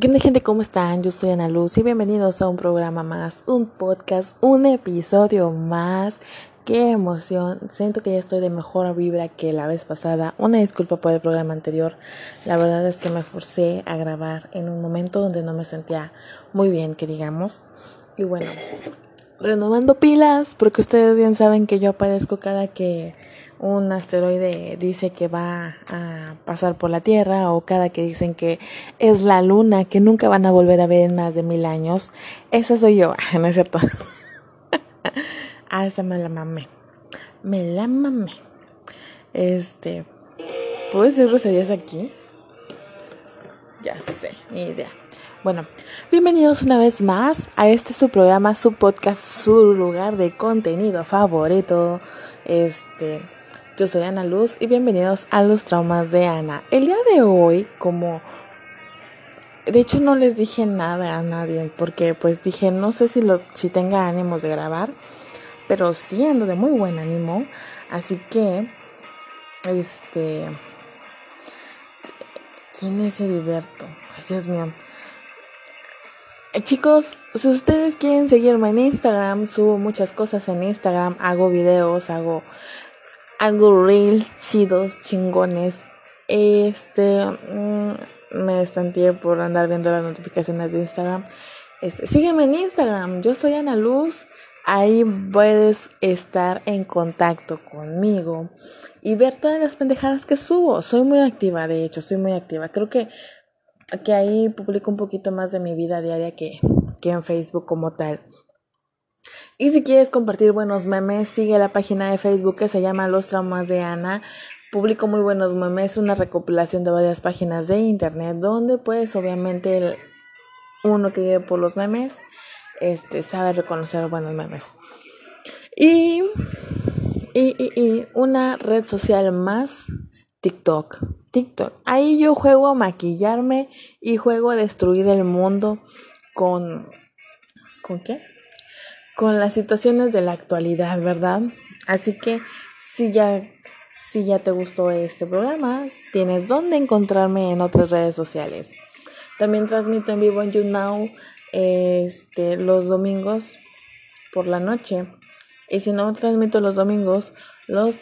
¿Qué onda gente? ¿Cómo están? Yo soy Ana Luz y bienvenidos a un programa más, un podcast, un episodio más. ¡Qué emoción! Siento que ya estoy de mejor vibra que la vez pasada. Una disculpa por el programa anterior. La verdad es que me forcé a grabar en un momento donde no me sentía muy bien, que digamos. Y bueno, renovando pilas, porque ustedes bien saben que yo aparezco cada que un asteroide dice que va a pasar por la Tierra o cada que dicen que es la luna que nunca van a volver a ver en más de mil años, esa soy yo, ¿no es cierto? ah, esa me la mamé. Me la mamé. Este, ¿puedo decir groserías aquí? Ya sé, ni idea. Bueno, bienvenidos una vez más a este su programa, su podcast, su lugar de contenido favorito. Este, yo soy Ana Luz y bienvenidos a los traumas de Ana. El día de hoy, como de hecho no les dije nada a nadie porque pues dije no sé si lo si tenga ánimos de grabar, pero sí ando de muy buen ánimo, así que este ¿Quién es Heriberto? Ay, Dios mío. Chicos, si ustedes quieren seguirme en Instagram, subo muchas cosas en Instagram, hago videos, hago hago reels chidos, chingones. Este, mm, me estanteé por andar viendo las notificaciones de Instagram. Este, sígueme en Instagram, yo soy Ana Luz. Ahí puedes estar en contacto conmigo y ver todas las pendejadas que subo. Soy muy activa, de hecho, soy muy activa. Creo que, que ahí publico un poquito más de mi vida diaria que, que en Facebook como tal. Y si quieres compartir buenos memes, sigue la página de Facebook que se llama Los Traumas de Ana. Publico muy buenos memes, una recopilación de varias páginas de internet donde pues obviamente uno que lleve por los memes este sabe reconocer buenos memes. Y, y, y, una red social más, TikTok. TikTok. Ahí yo juego a maquillarme y juego a destruir el mundo con... ¿Con qué? Con las situaciones de la actualidad, ¿verdad? Así que si ya, si ya te gustó este programa, tienes dónde encontrarme en otras redes sociales. También transmito en vivo en YouNow este, los domingos por la noche. Y si no transmito los domingos, los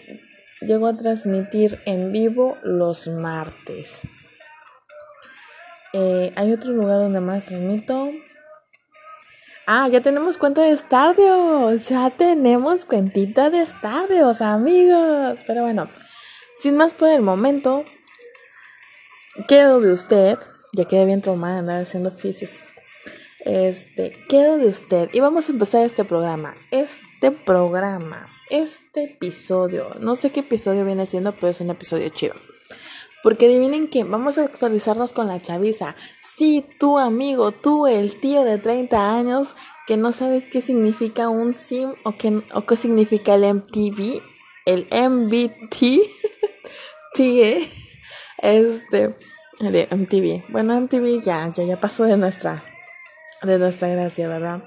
llego a transmitir en vivo los martes. Eh, hay otro lugar donde más transmito. Ah, ya tenemos cuenta de estadios. Ya tenemos cuentita de estadios, amigos. Pero bueno, sin más por el momento, quedo de usted. Ya quedé bien traumada andar haciendo oficios. Este, quedo de usted y vamos a empezar este programa. Este programa, este episodio, no sé qué episodio viene siendo, pero es un episodio chido. Porque adivinen que vamos a actualizarnos con la chaviza. Si tu amigo, tú, el tío de 30 años, que no sabes qué significa un SIM o qué, o qué significa el MTV, el MBT, este, el MTV. Bueno, MTV ya, ya, ya pasó de nuestra de nuestra gracia, ¿verdad?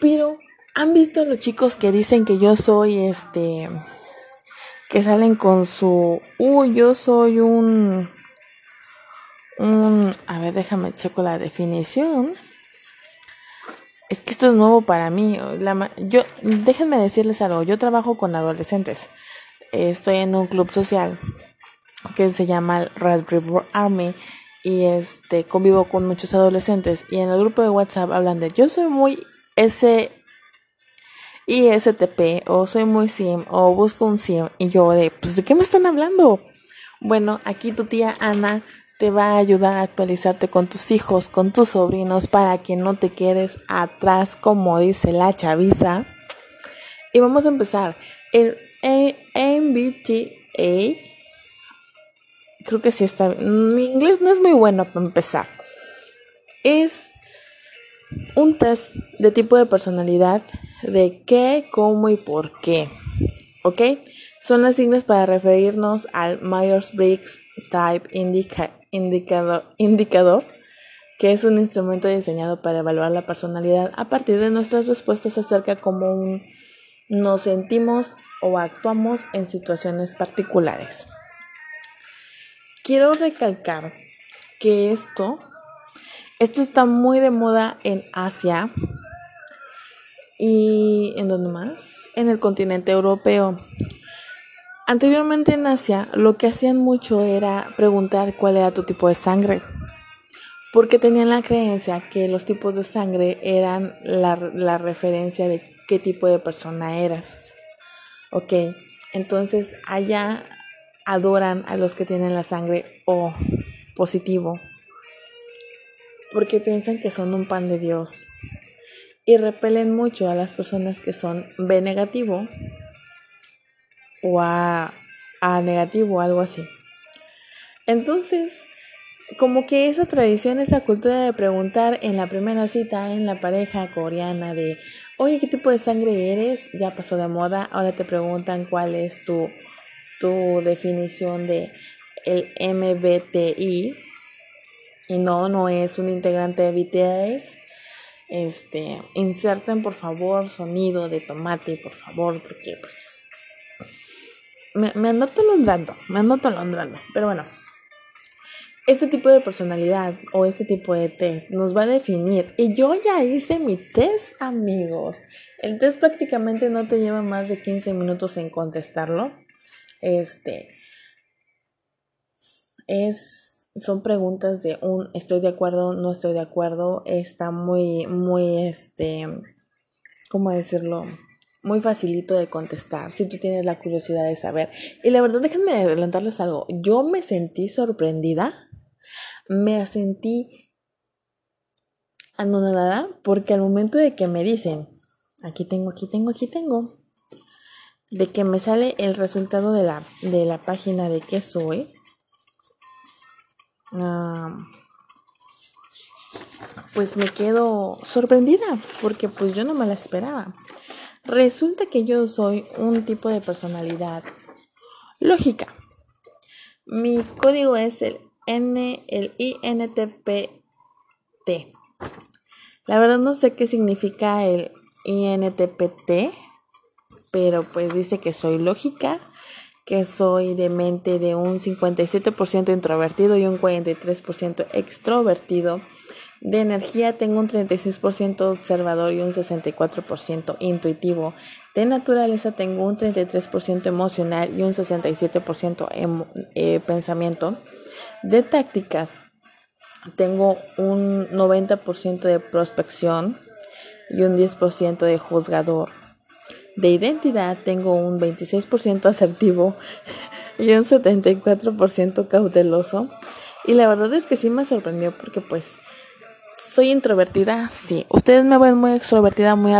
Pero, ¿han visto los chicos que dicen que yo soy este, que salen con su, uy, yo soy un, un, a ver, déjame checo la definición. Es que esto es nuevo para mí. Yo, déjenme decirles algo. Yo trabajo con adolescentes. Estoy en un club social que se llama Red River Army y este convivo con muchos adolescentes y en el grupo de WhatsApp hablan de yo soy muy S ISTP o soy muy sim o busco un sim y yo de pues de qué me están hablando bueno aquí tu tía Ana te va a ayudar a actualizarte con tus hijos con tus sobrinos para que no te quedes atrás como dice la chaviza. Y vamos a empezar. El MBTA creo que sí está Mi inglés no es muy bueno para empezar. Es un test de tipo de personalidad de qué, cómo y por qué. ¿Ok? Son las siglas para referirnos al Myers-Briggs Type indicador, indicador, que es un instrumento diseñado para evaluar la personalidad a partir de nuestras respuestas acerca de cómo nos sentimos o actuamos en situaciones particulares. Quiero recalcar que esto, esto está muy de moda en Asia y en dónde más, en el continente europeo. Anteriormente en Asia lo que hacían mucho era preguntar cuál era tu tipo de sangre, porque tenían la creencia que los tipos de sangre eran la, la referencia de qué tipo de persona eras. Ok, entonces allá adoran a los que tienen la sangre O positivo, porque piensan que son un pan de Dios y repelen mucho a las personas que son B negativo o A, a negativo, algo así. Entonces, como que esa tradición, esa cultura de preguntar en la primera cita en la pareja coreana de, oye, ¿qué tipo de sangre eres? Ya pasó de moda, ahora te preguntan cuál es tu tu definición de el MBTI y no, no es un integrante de BTS. Este, inserten por favor sonido de tomate, por favor, porque pues me, me ando tolondrando, me ando tolondrando, pero bueno. Este tipo de personalidad o este tipo de test nos va a definir. Y yo ya hice mi test, amigos. El test prácticamente no te lleva más de 15 minutos en contestarlo. Este es son preguntas de un estoy de acuerdo, no estoy de acuerdo, está muy muy este ¿cómo decirlo? Muy facilito de contestar si tú tienes la curiosidad de saber. Y la verdad, déjenme adelantarles algo. Yo me sentí sorprendida, me sentí anonadada porque al momento de que me dicen, aquí tengo, aquí tengo, aquí tengo, de que me sale el resultado de la, de la página de qué soy. Pues me quedo sorprendida porque pues yo no me la esperaba. Resulta que yo soy un tipo de personalidad lógica. Mi código es el N, el INTPT. La verdad no sé qué significa el INTPT, pero pues dice que soy lógica, que soy de mente de un 57% introvertido y un 43% extrovertido. De energía tengo un 36% observador y un 64% intuitivo. De naturaleza tengo un 33% emocional y un 67% eh, pensamiento. De tácticas tengo un 90% de prospección y un 10% de juzgador. De identidad tengo un 26% asertivo y un 74% cauteloso. Y la verdad es que sí me sorprendió porque pues soy introvertida, sí. Ustedes me ven muy extrovertida, muy,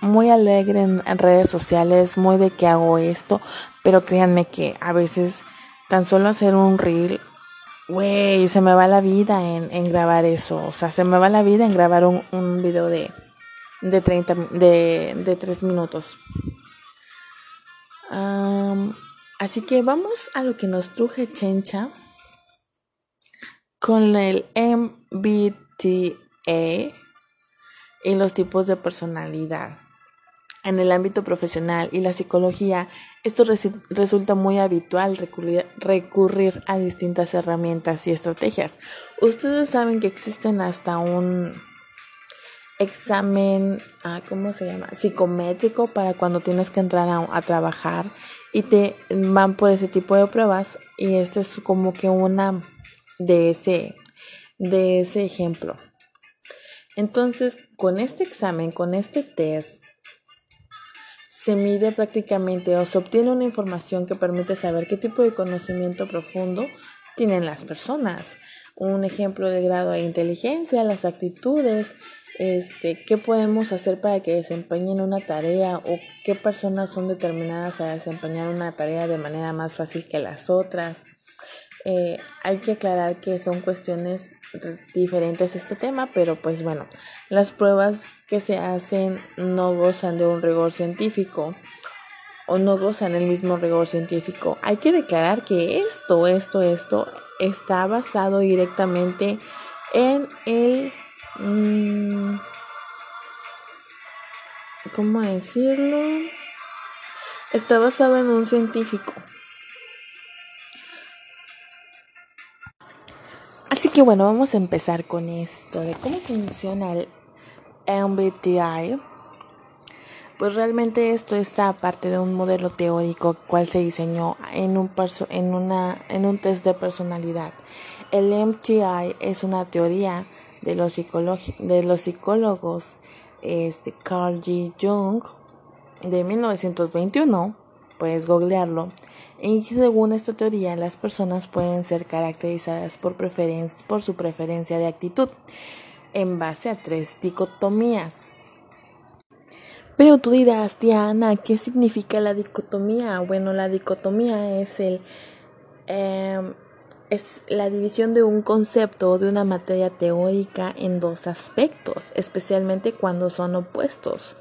muy alegre en, redes sociales, muy de que hago esto, pero créanme que a veces tan solo hacer un reel Güey, se me va la vida en, en, grabar eso. O sea, se me va la vida en grabar un, un video de, de 30, de, de 3 minutos. así que vamos a lo que nos truje Chencha con el MBTA y los tipos de personalidad. En el ámbito profesional y la psicología, esto resulta muy habitual recurrir, a distintas herramientas y estrategias. Ustedes saben que existen hasta un examen, ah, ¿cómo se llama? Psicométrico para cuando tienes que entrar a, trabajar y te van por ese tipo de pruebas y este es como que una de ese, de ese ejemplo. Entonces, con este examen, con este test, se mide prácticamente o se obtiene una información que permite saber qué tipo de conocimiento profundo tienen las personas. Un ejemplo de grado de inteligencia, las actitudes, este, qué podemos hacer para que desempeñen una tarea o qué personas son determinadas a desempeñar una tarea de manera más fácil que las otras. Eh, hay que aclarar que son cuestiones diferentes este tema, pero pues bueno, las pruebas que se hacen no gozan de un rigor científico o no gozan el mismo rigor científico. Hay que declarar que esto, esto, esto está basado directamente en el... Mmm, ¿Cómo decirlo? Está basado en un científico Así que bueno, vamos a empezar con esto de cómo funciona el MBTI. Pues realmente esto está parte de un modelo teórico cual se diseñó en un, en un test de personalidad. El MBTI es una teoría de los, de los psicólogos este, Carl G. Jung de 1921, puedes googlearlo, y según esta teoría, las personas pueden ser caracterizadas por, por su preferencia de actitud en base a tres dicotomías. Pero tú dirás, Diana, ¿qué significa la dicotomía? Bueno, la dicotomía es el em, es la división de un concepto o de una materia teórica en dos aspectos, especialmente cuando son opuestos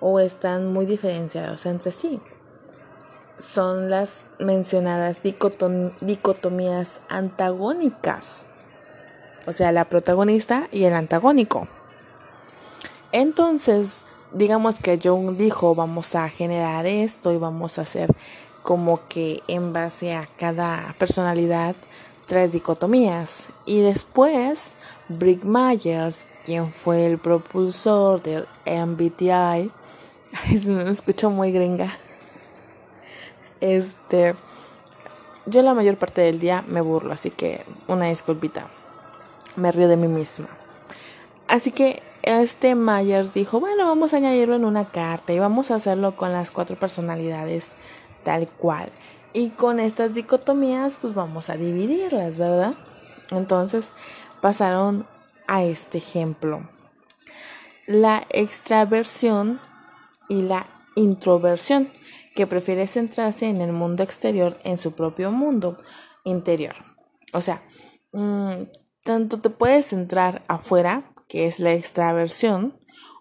o están muy diferenciados entre sí son las mencionadas dicotomías antagónicas, o sea, la protagonista y el antagónico. Entonces, digamos que Jung dijo, vamos a generar esto y vamos a hacer como que en base a cada personalidad tres dicotomías. Y después, Brick Myers, quien fue el propulsor del MBTI, escucho muy gringa. Este, yo la mayor parte del día me burlo, así que una disculpita. Me río de mí misma. Así que este Myers dijo, bueno, vamos a añadirlo en una carta y vamos a hacerlo con las cuatro personalidades tal cual. Y con estas dicotomías, pues vamos a dividirlas, ¿verdad? Entonces pasaron a este ejemplo. La extraversión y la introversión que prefiere centrarse en el mundo exterior en su propio mundo interior. O sea, mm, tanto te puedes centrar afuera, que es la extraversión,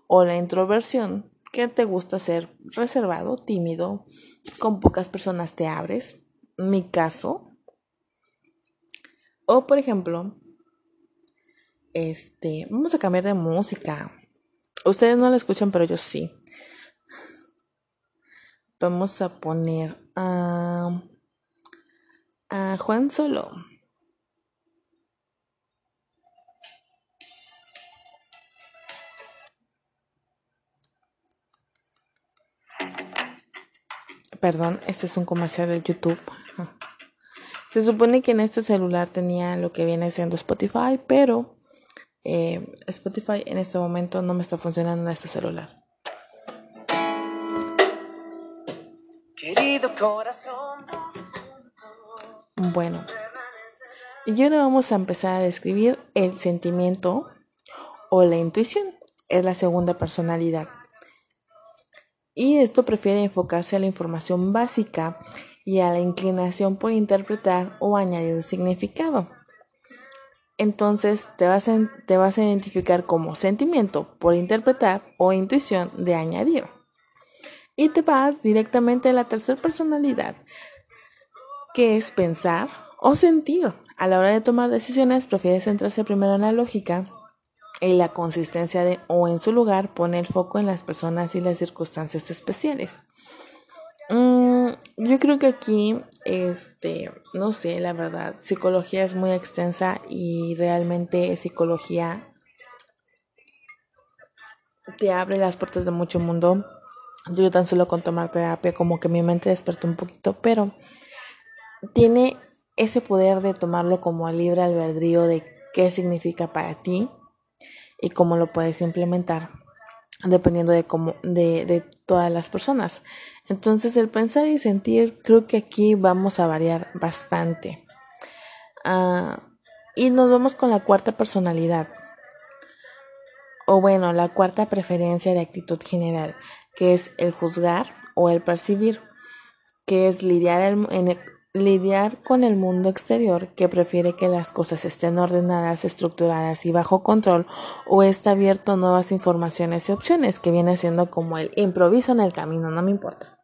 o la introversión, que te gusta ser reservado, tímido, con pocas personas te abres. Mi caso. O por ejemplo, este, vamos a cambiar de música. Ustedes no la escuchan, pero yo sí. Vamos a poner a, a Juan Solo. Perdón, este es un comercial de YouTube. Se supone que en este celular tenía lo que viene siendo Spotify, pero eh, Spotify en este momento no me está funcionando en este celular. Querido corazón. Bueno, y ahora vamos a empezar a describir el sentimiento o la intuición. Es la segunda personalidad y esto prefiere enfocarse a la información básica y a la inclinación por interpretar o añadir significado. Entonces te vas, a, te vas a identificar como sentimiento por interpretar o intuición de añadir. Y te vas directamente a la tercera personalidad, que es pensar o sentir. A la hora de tomar decisiones, prefieres centrarse primero en la lógica y la consistencia de o en su lugar pone el foco en las personas y las circunstancias especiales. Mm, yo creo que aquí, este, no sé, la verdad, psicología es muy extensa y realmente psicología te abre las puertas de mucho mundo. Yo tan solo con tomar terapia como que mi mente despertó un poquito, pero tiene ese poder de tomarlo como libre albedrío de qué significa para ti y cómo lo puedes implementar dependiendo de cómo de, de todas las personas. Entonces el pensar y sentir creo que aquí vamos a variar bastante. Ah, y nos vamos con la cuarta personalidad. O bueno, la cuarta preferencia de actitud general, que es el juzgar o el percibir, que es lidiar en, lidiar con el mundo exterior que prefiere que las cosas estén ordenadas, estructuradas y bajo control o está abierto a nuevas informaciones y opciones que viene siendo como el improviso en el camino, no me importa.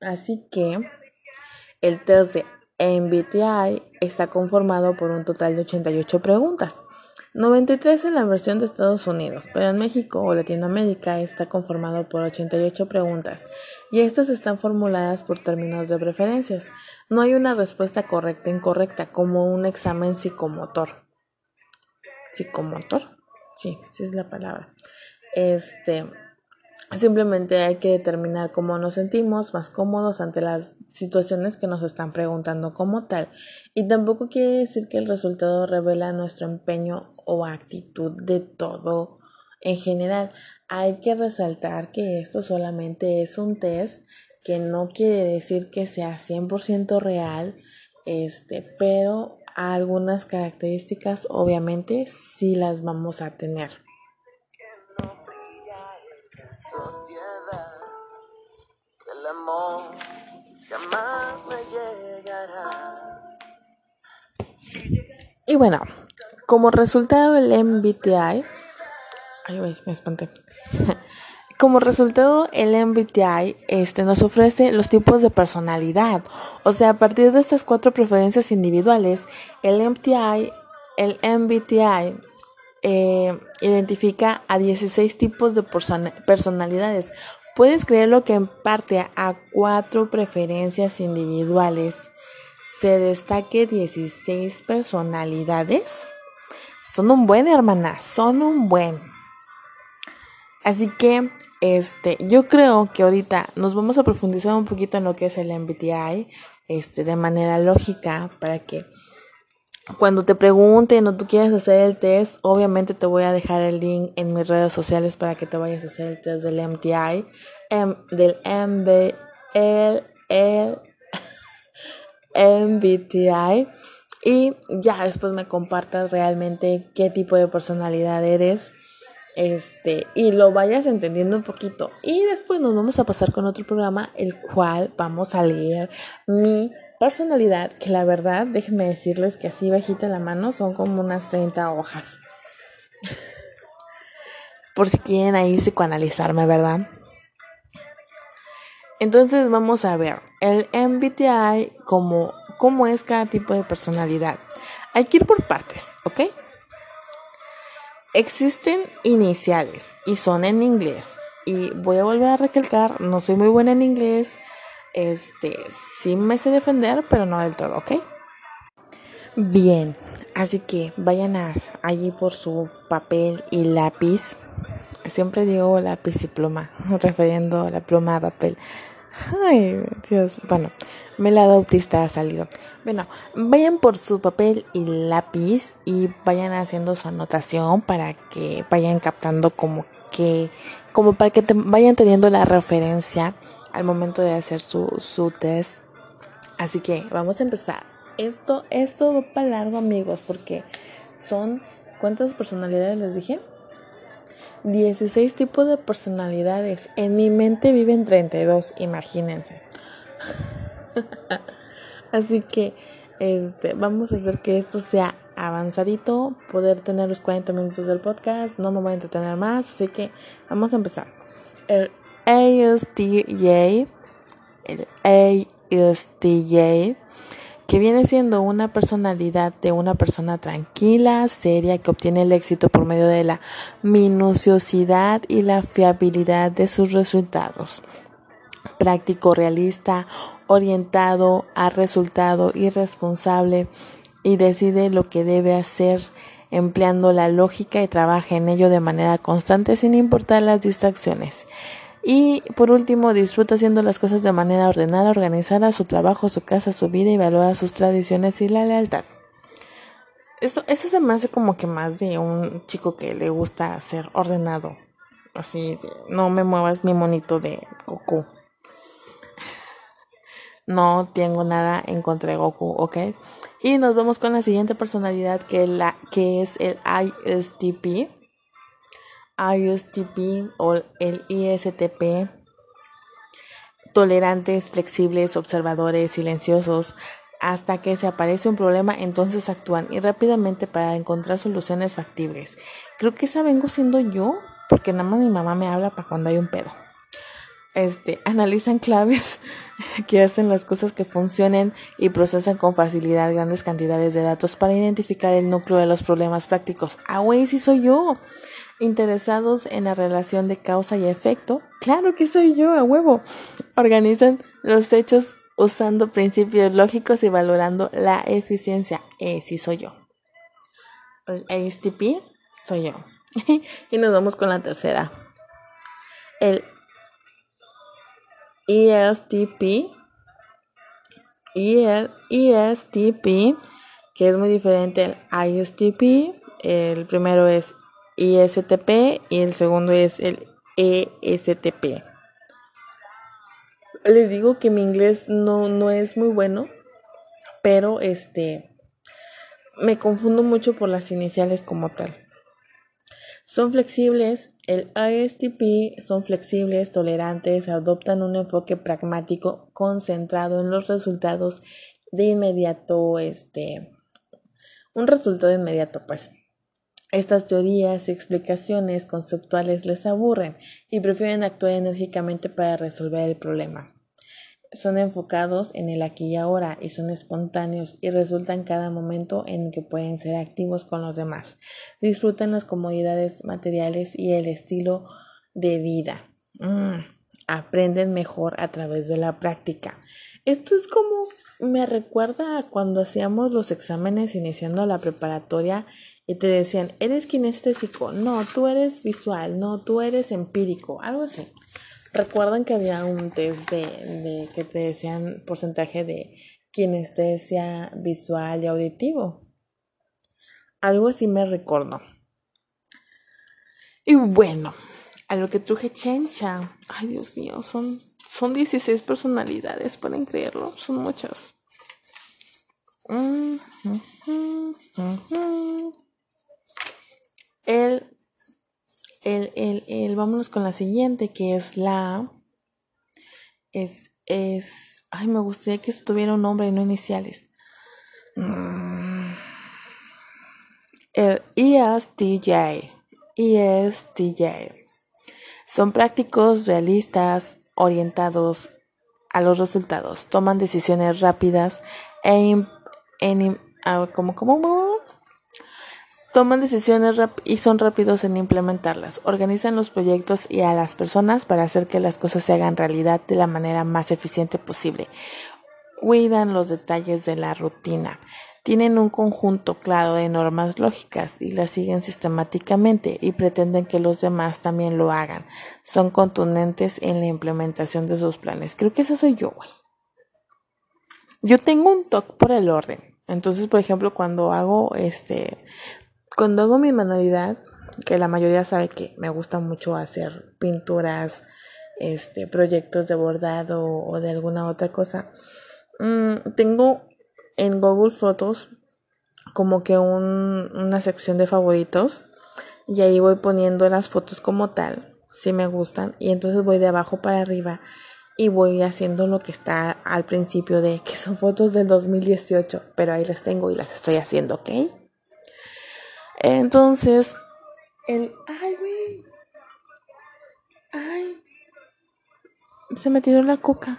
Así que el test de MBTI está conformado por un total de 88 preguntas 93 en la versión de Estados Unidos, pero en México o Latinoamérica está conformado por 88 preguntas y estas están formuladas por términos de preferencias. No hay una respuesta correcta e incorrecta como un examen psicomotor. ¿Psicomotor? Sí, sí es la palabra. Este, Simplemente hay que determinar cómo nos sentimos más cómodos ante las situaciones que nos están preguntando como tal. Y tampoco quiere decir que el resultado revela nuestro empeño o actitud de todo en general. Hay que resaltar que esto solamente es un test que no quiere decir que sea 100% real, este, pero algunas características obviamente sí las vamos a tener. Y bueno, como resultado del MBTI, ay, me espanté. Como resultado, el MBTI este, nos ofrece los tipos de personalidad. O sea, a partir de estas cuatro preferencias individuales, el MBTI, el MBTI eh, identifica a 16 tipos de personalidades. Puedes creerlo que en parte a cuatro preferencias individuales se destaque 16 personalidades. Son un buen, hermana, son un buen. Así que, este, yo creo que ahorita nos vamos a profundizar un poquito en lo que es el MBTI, este, de manera lógica, para que cuando te pregunten o tú quieras hacer el test, obviamente te voy a dejar el link en mis redes sociales para que te vayas a hacer el test del MTI, del MB, el, el MBTI y ya después me compartas realmente qué tipo de personalidad eres este y lo vayas entendiendo un poquito. Y después nos vamos a pasar con otro programa el cual vamos a leer mi personalidad, que la verdad, déjenme decirles que así bajita la mano son como unas 30 hojas. por si quieren ahí psicoanalizarme, ¿verdad? Entonces vamos a ver el MBTI como cómo es cada tipo de personalidad. Hay que ir por partes, ¿ok? Existen iniciales y son en inglés. Y voy a volver a recalcar, no soy muy buena en inglés. Este, sí me sé defender, pero no del todo, ¿ok? Bien, así que vayan a, allí por su papel y lápiz. Siempre digo lápiz y pluma, refiriendo la pluma a papel. Ay, Dios, bueno, me la autista ha salido. Bueno, vayan por su papel y lápiz y vayan haciendo su anotación para que vayan captando como que, como para que te vayan teniendo la referencia al momento de hacer su, su test. Así que vamos a empezar. Esto, esto va para largo, amigos, porque son, ¿cuántas personalidades les dije? 16 tipos de personalidades. En mi mente viven 32, imagínense. Así que este, vamos a hacer que esto sea avanzadito, poder tener los 40 minutos del podcast. No me voy a entretener más, así que vamos a empezar. El ASTJ, el ASTJ que viene siendo una personalidad de una persona tranquila, seria, que obtiene el éxito por medio de la minuciosidad y la fiabilidad de sus resultados. Práctico, realista, orientado a resultado y responsable y decide lo que debe hacer empleando la lógica y trabaja en ello de manera constante sin importar las distracciones. Y por último, disfruta haciendo las cosas de manera ordenada, organizada, su trabajo, su casa, su vida y valora sus tradiciones y la lealtad. Eso, eso se me hace como que más de un chico que le gusta ser ordenado. Así, no me muevas mi monito de Goku. No tengo nada en contra de Goku, ¿ok? Y nos vamos con la siguiente personalidad que es el ISTP ISTP o el ISTP, tolerantes, flexibles, observadores, silenciosos, hasta que se aparece un problema, entonces actúan y rápidamente para encontrar soluciones factibles. Creo que esa vengo siendo yo, porque nada más mi mamá me habla para cuando hay un pedo. Este, analizan claves que hacen las cosas que funcionen y procesan con facilidad grandes cantidades de datos para identificar el núcleo de los problemas prácticos. Ah, güey, sí soy yo interesados en la relación de causa y efecto, claro que soy yo, a huevo. Organizan los hechos usando principios lógicos y valorando la eficiencia. Eh, sí soy yo. El ASTP soy yo. y nos vamos con la tercera. El ESTP. ESTP, que es muy diferente al ISTP. El primero es ISTP y el segundo es el ESTP. Les digo que mi inglés no, no es muy bueno, pero este me confundo mucho por las iniciales como tal. Son flexibles, el ISTP son flexibles, tolerantes, adoptan un enfoque pragmático concentrado en los resultados de inmediato, este, un resultado inmediato, pues. Estas teorías y explicaciones conceptuales les aburren y prefieren actuar enérgicamente para resolver el problema. Son enfocados en el aquí y ahora y son espontáneos y resultan cada momento en que pueden ser activos con los demás. Disfrutan las comodidades materiales y el estilo de vida. Mm, aprenden mejor a través de la práctica. Esto es como me recuerda a cuando hacíamos los exámenes iniciando la preparatoria y te decían, eres kinestésico, no, tú eres visual, no, tú eres empírico, algo así. Recuerdan que había un test de, de que te decían porcentaje de kinestesia visual y auditivo. Algo así me recordó. Y bueno, a lo que truje chencha. Ay, Dios mío, son, son 16 personalidades, pueden creerlo, son muchas. El, el, el, el, vámonos con la siguiente, que es la, es, es, ay, me gustaría que esto tuviera un nombre y no iniciales. El ESTJ, ESTJ. Son prácticos, realistas, orientados a los resultados, toman decisiones rápidas e en, como, como, toman decisiones y son rápidos en implementarlas, organizan los proyectos y a las personas para hacer que las cosas se hagan realidad de la manera más eficiente posible. Cuidan los detalles de la rutina, tienen un conjunto claro de normas lógicas y las siguen sistemáticamente y pretenden que los demás también lo hagan. Son contundentes en la implementación de sus planes. Creo que esa soy yo, güey. Yo tengo un toque por el orden. Entonces, por ejemplo, cuando hago este, cuando hago mi manualidad, que la mayoría sabe que me gusta mucho hacer pinturas, este, proyectos de bordado o de alguna otra cosa, mm, tengo en Google Fotos como que un, una sección de favoritos y ahí voy poniendo las fotos como tal, si me gustan, y entonces voy de abajo para arriba y voy haciendo lo que está al principio de que son fotos del 2018, pero ahí las tengo y las estoy haciendo, ¿ok? Entonces, el... ¡Ay, güey! ¡Ay! Se me tiró la coca.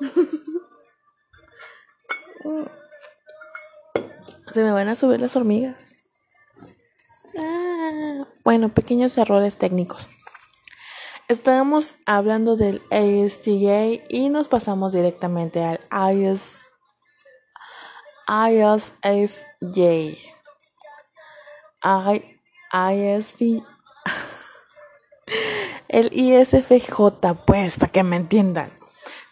Se me van a subir las hormigas. Ah, bueno, pequeños errores técnicos. Estábamos hablando del ASTJ y nos pasamos directamente al IS, ISFJ. I, el ISFJ, pues, para que me entiendan.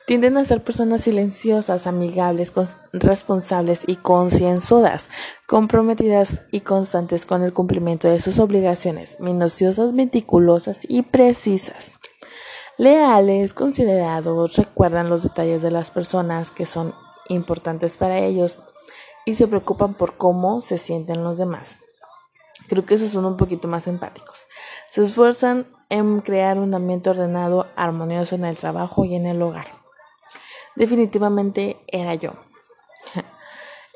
Tienden a ser personas silenciosas, amigables, responsables y concienzudas, comprometidas y constantes con el cumplimiento de sus obligaciones, minuciosas, meticulosas y precisas. Leales, considerados, recuerdan los detalles de las personas que son importantes para ellos y se preocupan por cómo se sienten los demás. Creo que esos son un poquito más empáticos. Se esfuerzan en crear un ambiente ordenado, armonioso en el trabajo y en el hogar definitivamente era yo.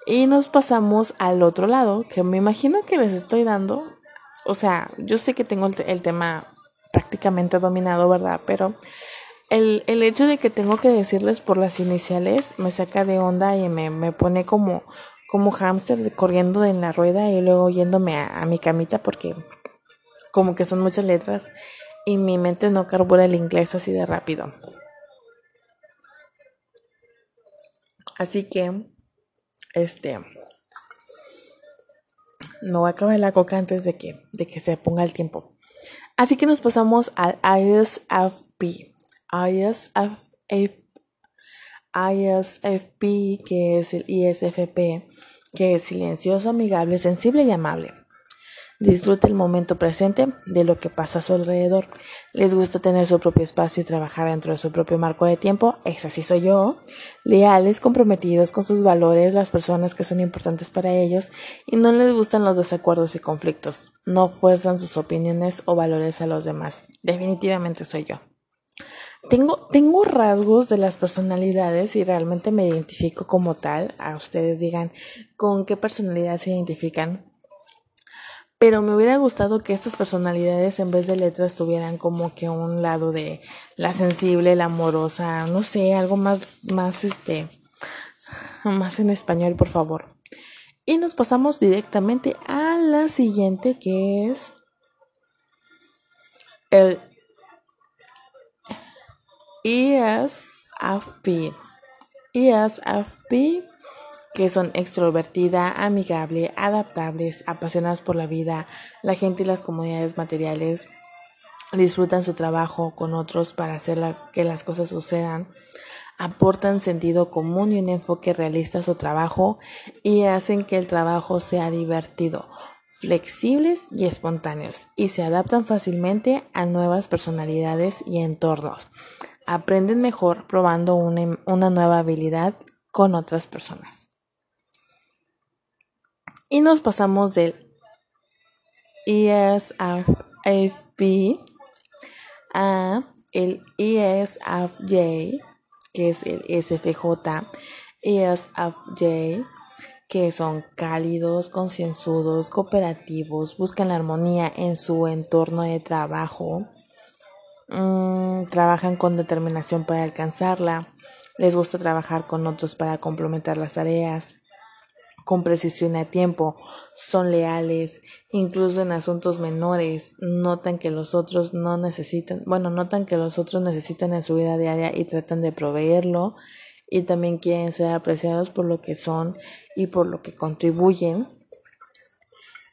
Y nos pasamos al otro lado, que me imagino que les estoy dando. O sea, yo sé que tengo el, tema prácticamente dominado, ¿verdad? Pero el, el, hecho de que tengo que decirles por las iniciales me saca de onda y me, me pone como, como hámster corriendo en la rueda y luego yéndome a, mi camita porque como que son muchas letras y mi mente no carbura el inglés así de rápido. Así que, este, no voy a acabar la coca antes de que, de que se ponga el tiempo. Así que nos pasamos al ISFP. ISFP, ISFP que es el ISFP, que es silencioso, amigable, sensible y amable. Disfruta el momento presente de lo que pasa a su alrededor. Les gusta tener su propio espacio y trabajar dentro de su propio marco de tiempo. Es así soy yo. Leales, comprometidos con sus valores, las personas que son importantes para ellos y no les gustan los desacuerdos y conflictos. No fuerzan sus opiniones o valores a los demás. Definitivamente soy yo. Tengo, tengo rasgos de las personalidades y realmente me identifico como tal. A ustedes digan con qué personalidad se identifican pero me hubiera gustado que estas personalidades en vez de letras tuvieran como que un lado de la sensible, la amorosa, no sé, algo más, más este, más en español, por favor. Y nos pasamos directamente a la siguiente que es el ESFP. ESFP que son extrovertida, amigable, adaptables, apasionadas por la vida, la gente y las comunidades materiales, disfrutan su trabajo con otros para hacer que las cosas sucedan, aportan sentido común y un enfoque realista a su trabajo y hacen que el trabajo sea divertido, flexibles y espontáneos y se adaptan fácilmente a nuevas personalidades y entornos. Aprenden mejor probando una, una nueva habilidad con otras personas. Y nos pasamos del ESFP a el ESFJ, que es el SFJ, ESFJ, que son cálidos, concienzudos, cooperativos, buscan la armonía en su entorno de trabajo, mm, trabajan con determinación para alcanzarla, les gusta trabajar con otros para complementar las tareas, con precisión a tiempo, son leales, incluso en asuntos menores, notan que los otros no necesitan, bueno, notan que los otros necesitan en su vida diaria y tratan de proveerlo y también quieren ser apreciados por lo que son y por lo que contribuyen.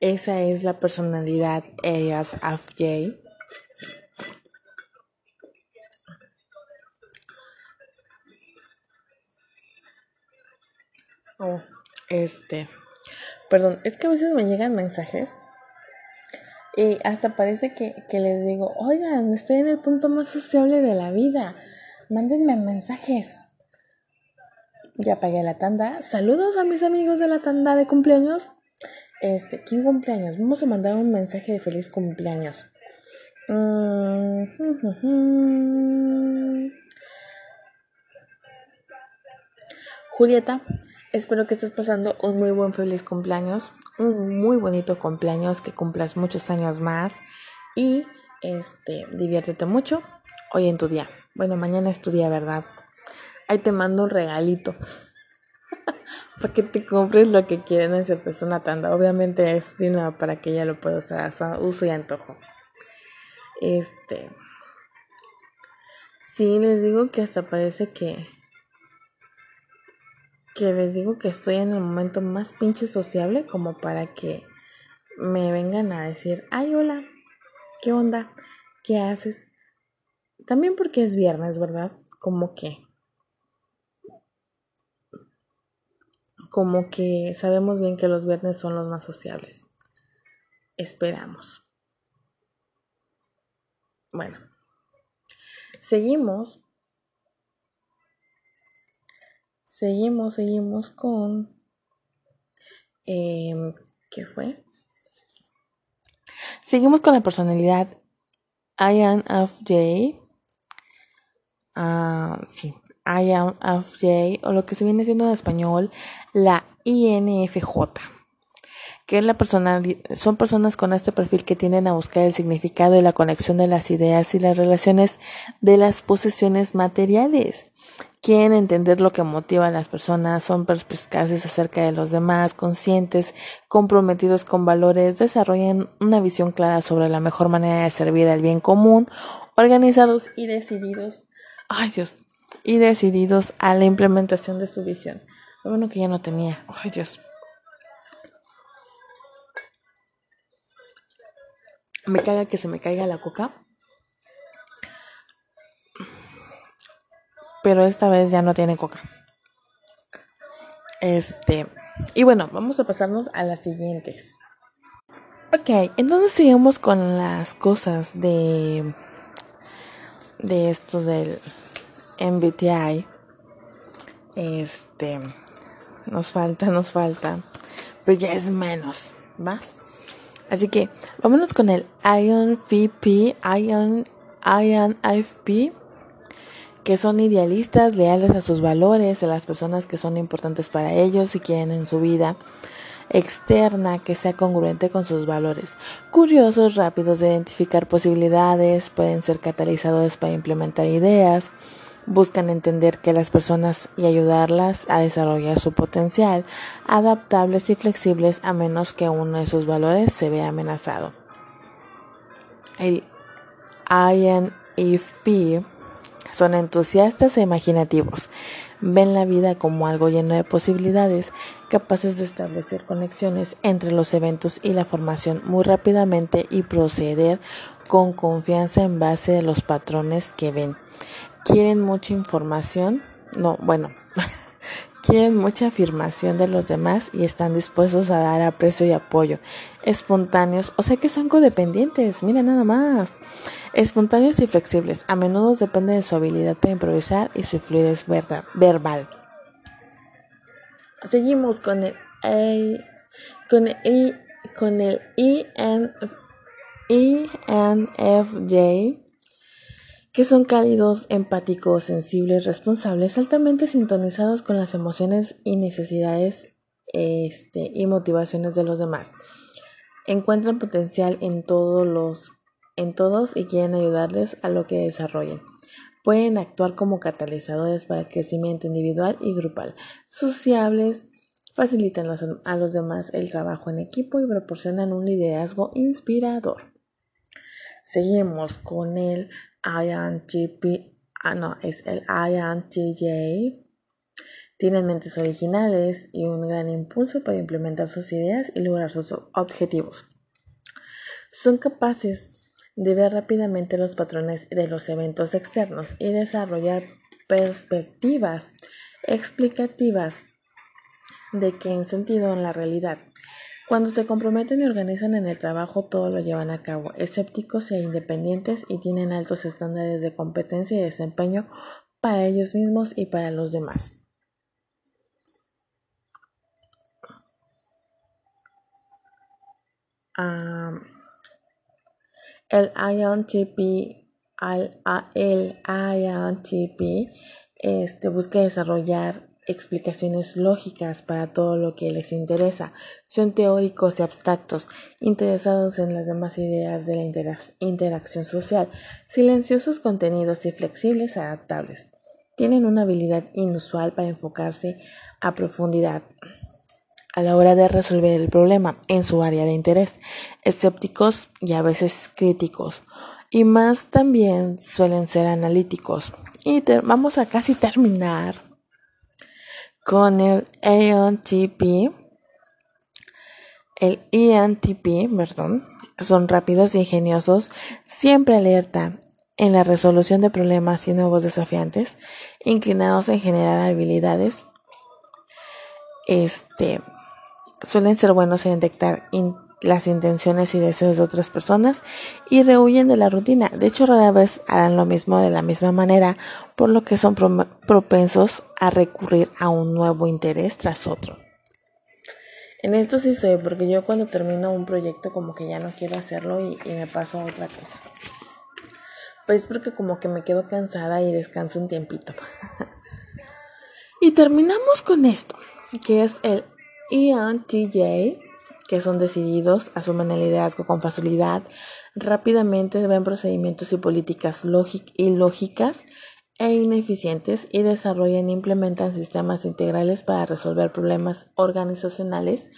Esa es la personalidad ASFJ. Oh. Este, perdón, es que a veces me llegan mensajes y hasta parece que, les digo, oigan, estoy en el punto más sociable de la vida, mándenme mensajes. Ya pagué la tanda. Saludos a mis amigos de la tanda de cumpleaños. Este, ¿quién cumpleaños? Vamos a mandar un mensaje de feliz cumpleaños. Mm, Julieta, Espero que estés pasando un muy buen feliz cumpleaños, un muy bonito cumpleaños, que cumplas muchos años más y este, diviértete mucho hoy en tu día. Bueno, mañana es tu día, ¿verdad? Ahí te mando un regalito para que te compres lo que quieras, no es una tanda. Obviamente es dinero para que ella lo pueda usar, uso y antojo. Este. Sí, les digo que hasta parece que que les digo que estoy en el momento más pinche sociable como para que me vengan a decir, ay, hola, ¿qué onda? ¿Qué haces? También porque es viernes, ¿verdad? Como que... Como que sabemos bien que los viernes son los más sociables. Esperamos. Bueno. Seguimos Seguimos, seguimos con... Em, ¿Qué fue? Seguimos con la personalidad INFJ. Ah, sí, INFJ, o lo que se viene siendo en español, la INFJ que la son personas con este perfil que tienden a buscar el significado y la conexión de las ideas y las relaciones de las posesiones materiales. Quieren entender lo que motiva a las personas, son perspicaces acerca de los demás, conscientes, comprometidos con valores, desarrollan una visión clara sobre la mejor manera de servir al bien común, organizados y decididos, ay Dios, y decididos a la implementación de su visión. Lo bueno que ya no tenía, ay Dios. Me caga que se me caiga la coca. pero esta vez ya no tiene coca. Este, y bueno, vamos a pasarnos a las siguientes. Ok, entonces seguimos con las cosas de de esto del MBTI. Este, nos falta, nos falta, pero ya es menos, ¿va? Así que vámonos con el IONFP, ION, IONFP que son idealistas, leales a sus valores, a las personas que son importantes para ellos y quieren en su vida externa que sea congruente con sus valores. Curiosos, rápidos de identificar posibilidades, pueden ser catalizadores para implementar ideas, buscan entender que las personas y ayudarlas a desarrollar su potencial, adaptables y flexibles a menos que uno de sus valores se vea amenazado. El INFP son entusiastas e imaginativos. Ven la vida como algo lleno de posibilidades, capaces de establecer conexiones entre los eventos y la formación muy rápidamente y proceder con confianza en base a los patrones que ven. Quieren mucha información, no, bueno, quieren mucha afirmación de los demás y están dispuestos a dar aprecio y apoyo. Espontáneos, o sea que son codependientes, mira nada más. Espontáneos y flexibles, a menudo depende de su habilidad para improvisar y su fluidez verbal. Seguimos con el A, con el con el ENFJ que son cálidos, empáticos, sensibles, responsables, altamente sintonizados con las emociones y necesidades este, y motivaciones de los demás. Encuentran potencial en todos los en todos y quieren ayudarles a lo que desarrollen. Pueden actuar como catalizadores para el crecimiento individual y grupal. Sociables, facilitan a los demás el trabajo en equipo y proporcionan un liderazgo inspirador. Seguimos con el INTP, ah no, es el INTJ. Tienen mentes originales y un gran impulso para implementar sus ideas y lograr sus objetivos. Son capaces de ver rápidamente los patrones de los eventos externos y desarrollar perspectivas explicativas de que en sentido en la realidad. Cuando se comprometen y organizan en el trabajo, todo lo llevan a cabo, escépticos e independientes y tienen altos estándares de competencia y desempeño para ellos mismos y para los demás. el INTP, el, este, busca desarrollar explicaciones lógicas para todo lo que les interesa. Son teóricos y abstractos, interesados en las demás ideas de la interacción social, silenciosos contenidos y flexibles adaptables. Tienen una habilidad inusual para enfocarse a profundidad a la hora de resolver el problema en su área de interés, escépticos y a veces críticos, y más también suelen ser analíticos. Y vamos a casi terminar con el ENTP. El ENTP, perdón, son rápidos e ingeniosos, siempre alerta en la resolución de problemas y nuevos desafiantes, inclinados en generar habilidades. Este suelen ser buenos en detectar las intenciones y deseos de otras personas y rehuyen de la rutina. De hecho, rara vez harán lo mismo de la misma manera, por lo que son propensos a recurrir a un nuevo interés tras otro. En esto sí soy, porque yo cuando termino un proyecto como que ya no quiero hacerlo y, y me paso a otra cosa. Pues porque como que me quedo cansada y descanso un tiempito. y terminamos con esto, que es el ENTJ que son decididos, asumen el liderazgo con facilidad, rápidamente ven procedimientos y políticas y lógicas e ineficientes y desarrollan e implementan sistemas integrales para resolver problemas organizacionales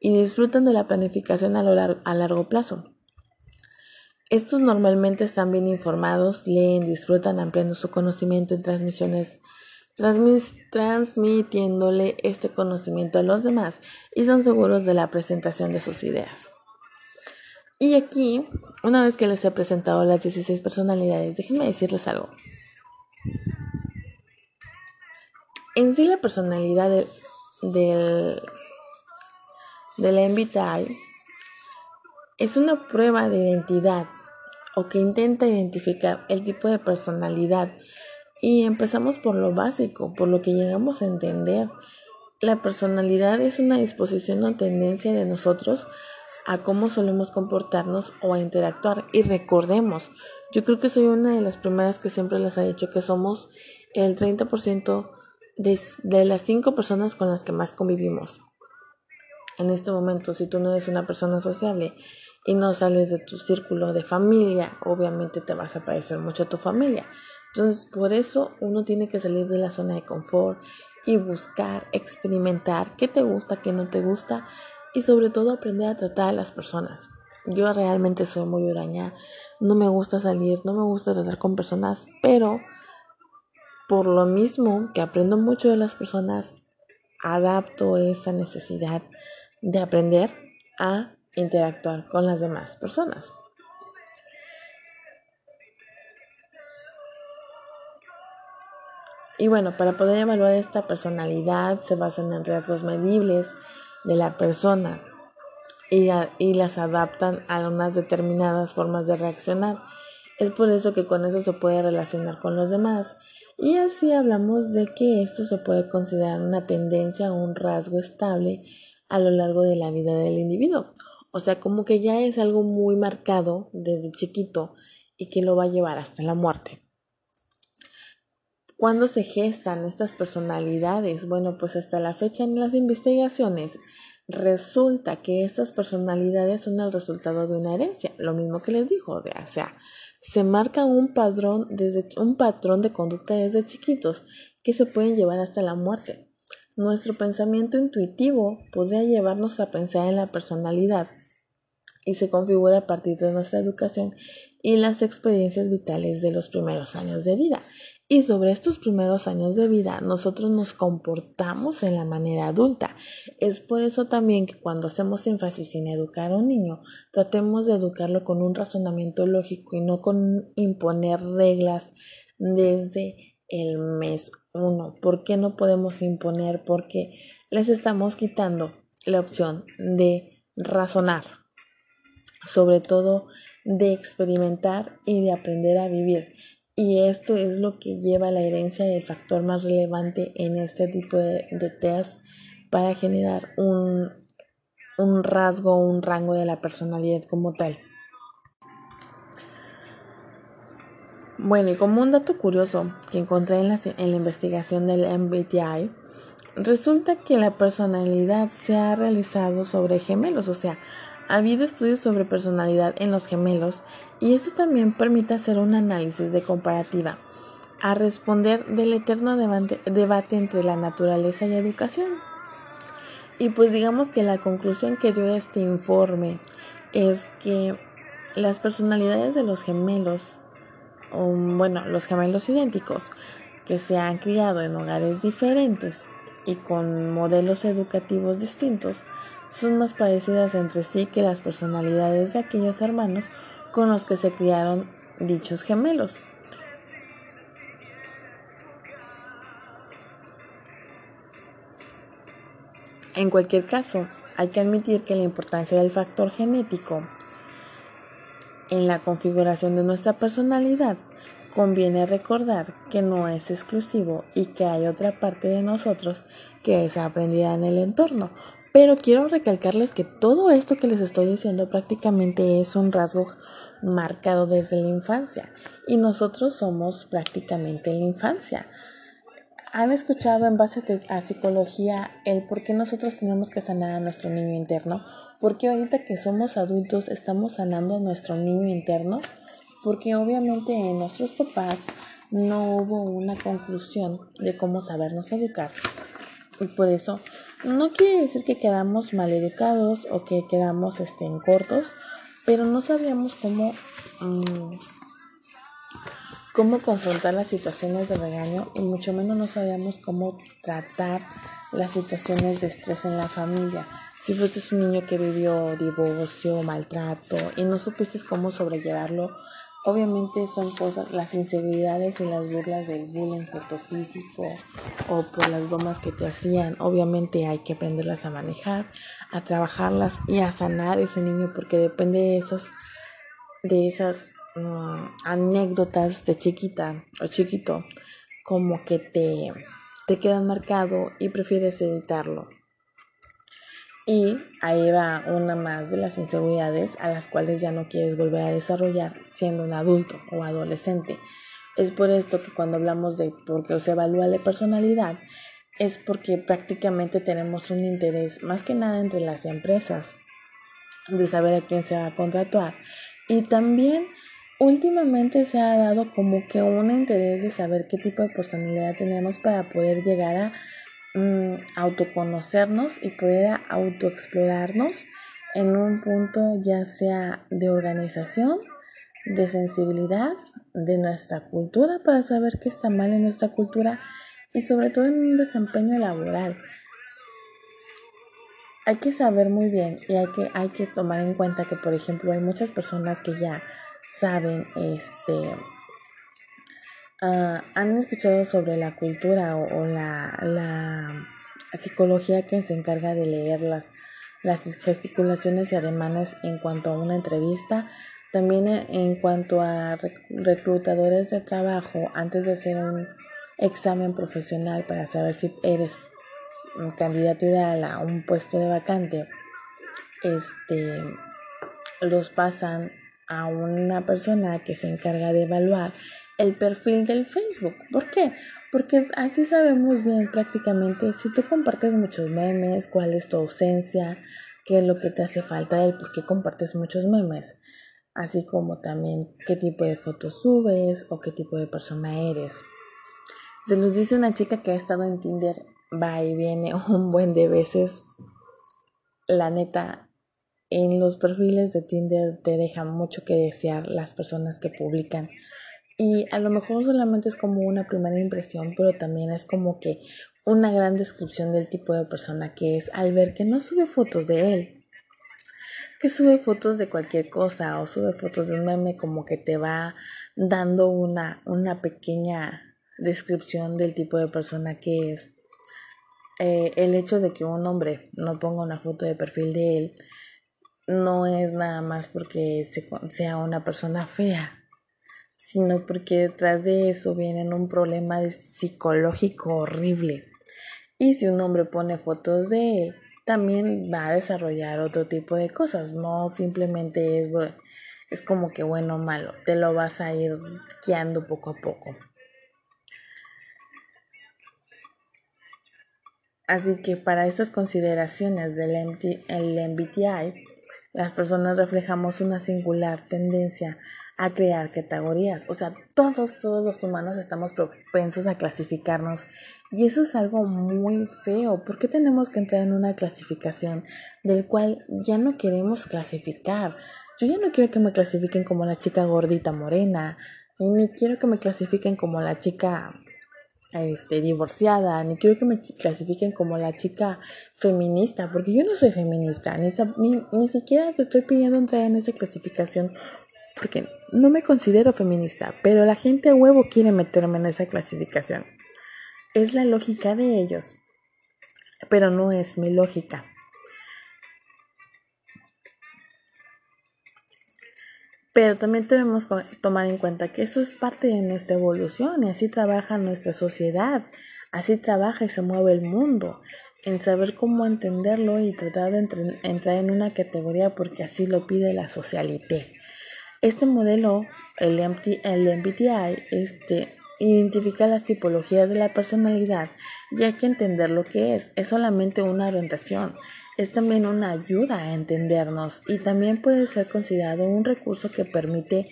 y disfrutan de la planificación a, a largo plazo. Estos normalmente están bien informados, leen, disfrutan ampliando su conocimiento en transmisiones transmitiéndole este conocimiento a los demás y son seguros de la presentación de sus ideas. Y aquí, una vez que les he presentado las 16 personalidades, déjenme decirles algo. En sí la personalidad del, del, MBTI es una prueba de identidad o que intenta identificar el tipo de personalidad y empezamos por lo básico, por lo que llegamos a entender. La personalidad es una disposición o tendencia de nosotros a cómo solemos comportarnos o a interactuar. Y recordemos, yo creo que soy una de las primeras que siempre les ha dicho que somos el 30% de, de las 5 personas con las que más convivimos. En este momento, si tú no eres una persona sociable y no sales de tu círculo de familia, obviamente te vas a parecer mucho a tu familia. Entonces, por eso uno tiene que salir de la zona de confort y buscar, experimentar qué te gusta, qué no te gusta y sobre todo aprender a tratar a las personas. Yo realmente soy muy huraña, no me gusta salir, no me gusta tratar con personas, pero por lo mismo que aprendo mucho de las personas, adapto esa necesidad de aprender a interactuar con las demás personas. Y bueno, para poder evaluar esta personalidad se basan en rasgos medibles de la persona y, y las adaptan a unas determinadas formas de reaccionar. Es por eso que con eso se puede relacionar con los demás. Y así hablamos de que esto se puede considerar una tendencia o un rasgo estable a lo largo de la vida del individuo. O sea, como que ya es algo muy marcado desde chiquito y que lo va a llevar hasta la muerte. ¿Cuándo se gestan estas personalidades? Bueno, pues hasta la fecha en las investigaciones resulta que estas personalidades son el resultado de una herencia, lo mismo que les dijo, o sea, se marca un patrón, desde, un patrón de conducta desde chiquitos que se pueden llevar hasta la muerte. Nuestro pensamiento intuitivo podría llevarnos a pensar en la personalidad y se configura a partir de nuestra educación y las experiencias vitales de los primeros años de vida. Y sobre estos primeros años de vida nosotros nos comportamos en la manera adulta. Es por eso también que cuando hacemos énfasis en educar a un niño, tratemos de educarlo con un razonamiento lógico y no con imponer reglas desde el mes uno. ¿Por qué no podemos imponer? Porque les estamos quitando la opción de razonar, sobre todo de experimentar y de aprender a vivir. Y esto es lo que lleva la herencia el factor más relevante en este tipo de, de para generar un, un rasgo, un rango de la personalidad como tal. Bueno, y como un dato curioso que encontré en la, en la investigación del MBTI, resulta que la personalidad se ha realizado sobre gemelos, o sea, ha habido estudios sobre personalidad en los gemelos y esto también permite hacer un análisis de comparativa a responder del eterno debate, entre la naturaleza y educación. Y pues digamos que la conclusión que dio este informe es que las personalidades de los gemelos, o bueno, los gemelos idénticos, que se han criado en hogares diferentes y con modelos educativos distintos, son más parecidas entre sí que las personalidades de aquellos hermanos con los que se criaron dichos gemelos. En cualquier caso, hay que admitir que la importancia del factor genético en la configuración de nuestra personalidad conviene recordar que no es exclusivo y que hay otra parte de nosotros que es aprendida en el entorno, pero quiero recalcarles que todo esto que les estoy diciendo prácticamente es un rasgo marcado desde la infancia y nosotros somos prácticamente la infancia. ¿Han escuchado en base a psicología el por qué nosotros tenemos que sanar a nuestro niño interno? Porque ahorita que somos adultos estamos sanando a nuestro niño interno? Porque obviamente en nuestros papás no hubo una conclusión de cómo sabernos educar y por eso no quiere decir que quedamos mal educados o que quedamos este, en cortos, pero no sabíamos cómo, mm, cómo confrontar las situaciones de regaño y mucho menos no sabíamos cómo tratar las situaciones de estrés en la familia. Si fuiste un niño que vivió divorcio, maltrato y no supiste cómo sobrellevarlo, Obviamente son cosas, las inseguridades y las burlas del bullying por tu físico o por las bromas que te hacían. Obviamente hay que aprenderlas a manejar, a trabajarlas y a sanar ese niño porque depende de esas, de esas mm, anécdotas de chiquita o chiquito como que te, te quedan marcado y prefieres evitarlo. Y ahí va una más de las inseguridades a las cuales ya no quieres volver a desarrollar siendo un adulto o adolescente. Es por esto que cuando hablamos de por qué se evalúa la personalidad, es porque prácticamente tenemos un interés más que nada entre las empresas de saber a quién se va a contratar. Y también últimamente se ha dado como que un interés de saber qué tipo de personalidad tenemos para poder llegar a Mm, autoconocernos y poder autoexplorarnos en un punto ya sea de organización, de sensibilidad, de nuestra cultura para saber qué está mal en nuestra cultura y sobre todo en un desempeño laboral. Hay que saber muy bien y hay que, hay que tomar en cuenta que, por ejemplo, hay muchas personas que ya saben este Ah, ¿Han escuchado sobre la cultura o, la, la, psicología que se encarga de leer las, las gesticulaciones y ademanes en cuanto a una entrevista? También en cuanto a reclutadores de trabajo, antes de hacer un examen profesional para saber si eres candidato ideal a un puesto de vacante, este, los pasan a una persona que se encarga de evaluar el perfil del Facebook. ¿Por qué? Porque así sabemos bien prácticamente si tú compartes muchos memes, cuál es tu ausencia, qué es lo que te hace falta y por qué compartes muchos memes. Así como también qué tipo de fotos subes o qué tipo de persona eres. Se los dice una chica que ha estado en Tinder, va y viene un buen de veces. La neta, en los perfiles de Tinder te dejan mucho que desear las personas que publican. Y a lo mejor solamente es como una primera impresión, pero también es como que una gran descripción del tipo de persona que es al ver que no sube fotos de él, que sube fotos de cualquier cosa o sube fotos de un meme como que te va dando una, una pequeña descripción del tipo de persona que es. Eh, el hecho de que un hombre no ponga una foto de perfil de él no es nada más porque sea una persona fea, sino porque detrás de eso viene un problema psicológico horrible. Y si un hombre pone fotos de él, también va a desarrollar otro tipo de cosas, no simplemente es, es como que bueno o malo, te lo vas a ir guiando poco a poco. Así que para estas consideraciones del MBTI, las personas reflejamos una singular tendencia a crear categorías. O sea, todos, todos los humanos estamos propensos a clasificarnos. Y eso es algo muy feo. ¿Por qué tenemos que entrar en una clasificación del cual ya no queremos clasificar? Yo ya no quiero que me clasifiquen como la chica gordita morena. Ni quiero que me clasifiquen como la chica este, divorciada, ni quiero que me clasifiquen como la chica feminista, porque yo no soy feminista, ni, ni, ni siquiera te estoy pidiendo entrar en esa clasificación, porque no me considero feminista, pero la gente a huevo quiere meterme en esa clasificación. Es la lógica de ellos, pero no es mi lógica. Pero también debemos tomar en cuenta que eso es parte de nuestra evolución y así trabaja nuestra sociedad, así trabaja y se mueve el mundo, en saber cómo entenderlo y tratar de entrar en una categoría porque así lo pide la socialité. Este modelo, el, MBTI, este, identifica las tipologías de la personalidad y hay que entender lo que es. Es solamente una orientación, es también una ayuda a entendernos y también puede ser considerado un recurso que permite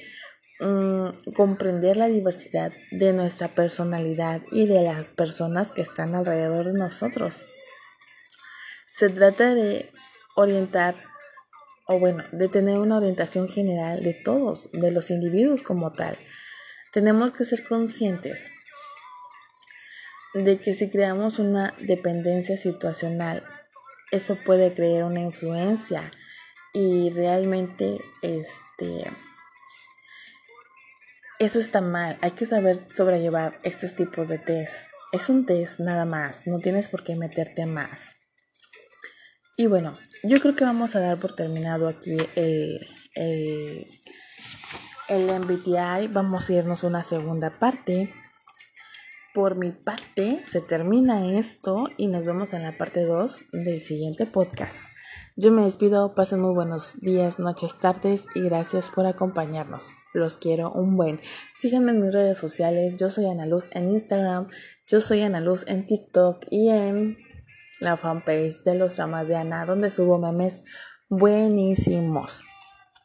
mm, comprender la diversidad de nuestra personalidad y de las personas que están alrededor de nosotros. Se trata de orientar o bueno, de tener una orientación general de todos, de los individuos como tal. Tenemos que ser conscientes de que si creamos una dependencia situacional, eso puede crear una influencia y realmente este eso está mal. Hay que saber sobrellevar estos tipos de test. Es un test nada más, no tienes por qué meterte más. Y bueno, yo creo que vamos a dar por terminado aquí el, el, MBTI. Vamos a irnos una segunda parte. Por mi parte, se termina esto y nos vemos en la parte 2 del siguiente podcast. Yo me despido, pasen muy buenos días, noches, tardes y gracias por acompañarnos. Los quiero un buen. Síganme en mis redes sociales. Yo soy Ana Luz en Instagram. Yo soy Ana Luz en TikTok y en la fanpage de los dramas de Ana, donde subo memes buenísimos.